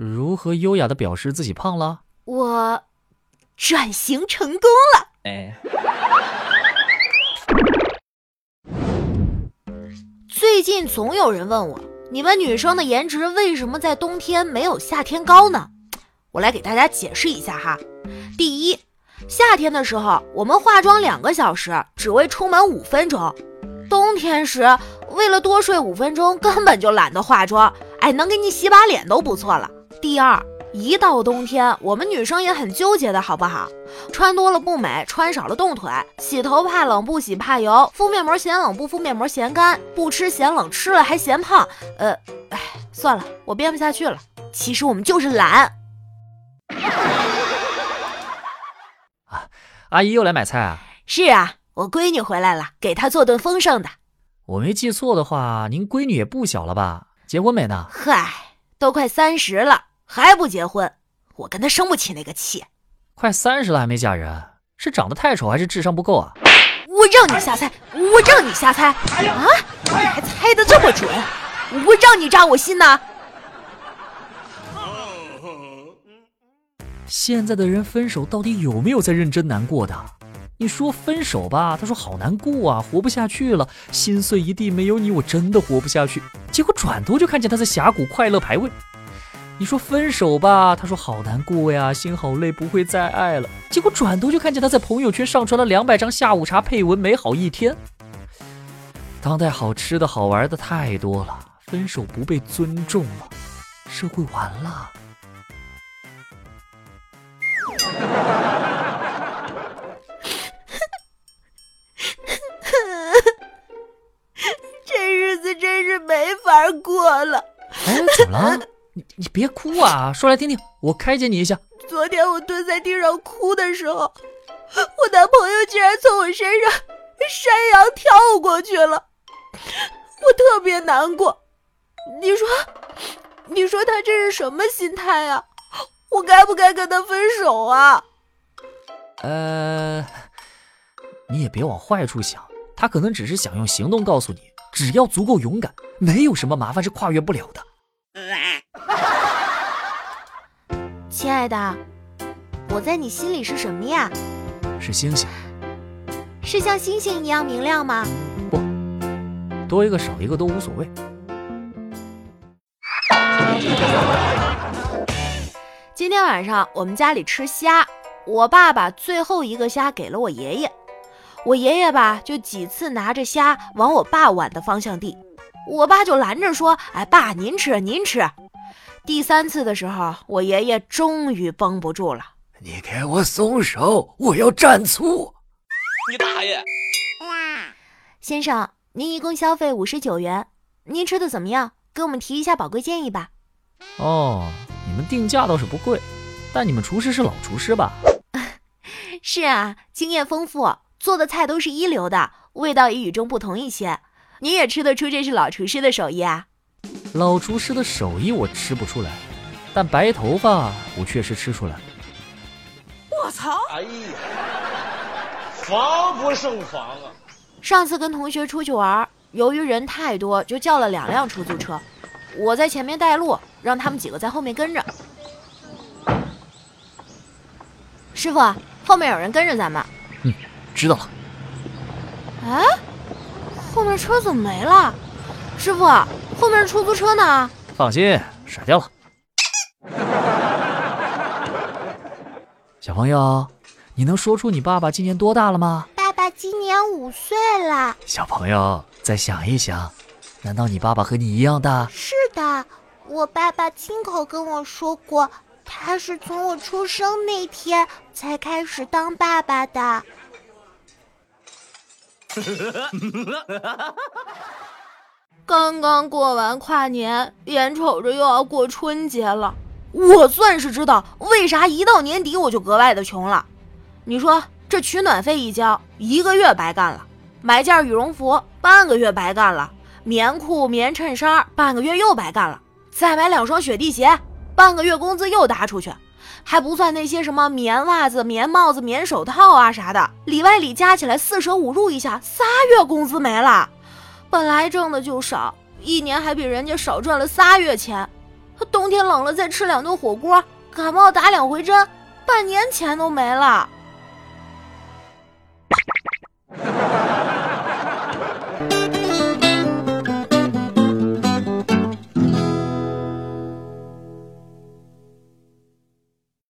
如何优雅的表示自己胖了？我转型成功了。哎，最近总有人问我，你们女生的颜值为什么在冬天没有夏天高呢？我来给大家解释一下哈。第一，夏天的时候我们化妆两个小时，只为出门五分钟；冬天时，为了多睡五分钟，根本就懒得化妆。哎，能给你洗把脸都不错了。第二，一到冬天，我们女生也很纠结的好不好？穿多了不美，穿少了冻腿；洗头怕冷，不洗怕油；敷面膜嫌冷，不敷面膜嫌干；不吃嫌冷，吃了还嫌胖。呃，哎，算了，我编不下去了。其实我们就是懒。啊，阿姨又来买菜啊？是啊，我闺女回来了，给她做顿丰盛的。我没记错的话，您闺女也不小了吧？结婚没呢？嗨，都快三十了。还不结婚，我跟他生不起那个气。快三十了还没嫁人，是长得太丑还是智商不够啊？我让你瞎猜，我让你瞎猜啊！你还猜的这么准，我让你扎我心呐！现在的人分手到底有没有在认真难过的？你说分手吧，他说好难过啊，活不下去了，心碎一地，没有你我真的活不下去。结果转头就看见他在峡谷快乐排位。你说分手吧，他说好难过呀，心好累，不会再爱了。结果转头就看见他在朋友圈上传了两百张下午茶配文，美好一天。当代好吃的好玩的太多了，分手不被尊重了，社会完了。这日子真是没法过了。哎，怎么了？你你别哭啊，说来听听，我开解你一下。昨天我蹲在地上哭的时候，我男朋友竟然从我身上山羊跳过去了，我特别难过。你说，你说他这是什么心态啊？我该不该跟他分手啊？呃，你也别往坏处想，他可能只是想用行动告诉你，只要足够勇敢，没有什么麻烦是跨越不了的。亲爱的，我在你心里是什么呀？是星星。是像星星一样明亮吗？不，多一个少一个都无所谓。今天晚上我们家里吃虾，我爸把最后一个虾给了我爷爷，我爷爷吧就几次拿着虾往我爸碗的方向递，我爸就拦着说：“哎，爸，您吃，您吃。”第三次的时候，我爷爷终于绷不住了。你给我松手，我要蘸醋。你大爷！先生，您一共消费五十九元，您吃的怎么样？给我们提一下宝贵建议吧。哦，你们定价倒是不贵，但你们厨师是老厨师吧？是啊，经验丰富，做的菜都是一流的，味道也与众不同一些。您也吃得出这是老厨师的手艺啊？老厨师的手艺我吃不出来，但白头发我确实吃出来。我操！哎呀，防不胜防啊！上次跟同学出去玩，由于人太多，就叫了两辆出租车，我在前面带路，让他们几个在后面跟着。师傅，后面有人跟着咱们。嗯，知道了。哎，后面车怎么没了？师傅。后面是出租车呢，放心，甩掉了。小朋友，你能说出你爸爸今年多大了吗？爸爸今年五岁了。小朋友，再想一想，难道你爸爸和你一样大？是的，我爸爸亲口跟我说过，他是从我出生那天才开始当爸爸的。刚刚过完跨年，眼瞅着又要过春节了，我算是知道为啥一到年底我就格外的穷了。你说这取暖费一交，一个月白干了；买件羽绒服，半个月白干了；棉裤、棉衬衫，半个月又白干了；再买两双雪地鞋，半个月工资又搭出去，还不算那些什么棉袜子、棉帽子、棉手套啊啥的，里外里加起来四舍五入一下，仨月工资没了。本来挣的就少，一年还比人家少赚了仨月钱，冬冬天冷了再吃两顿火锅，感冒打两回针，半年钱都没了。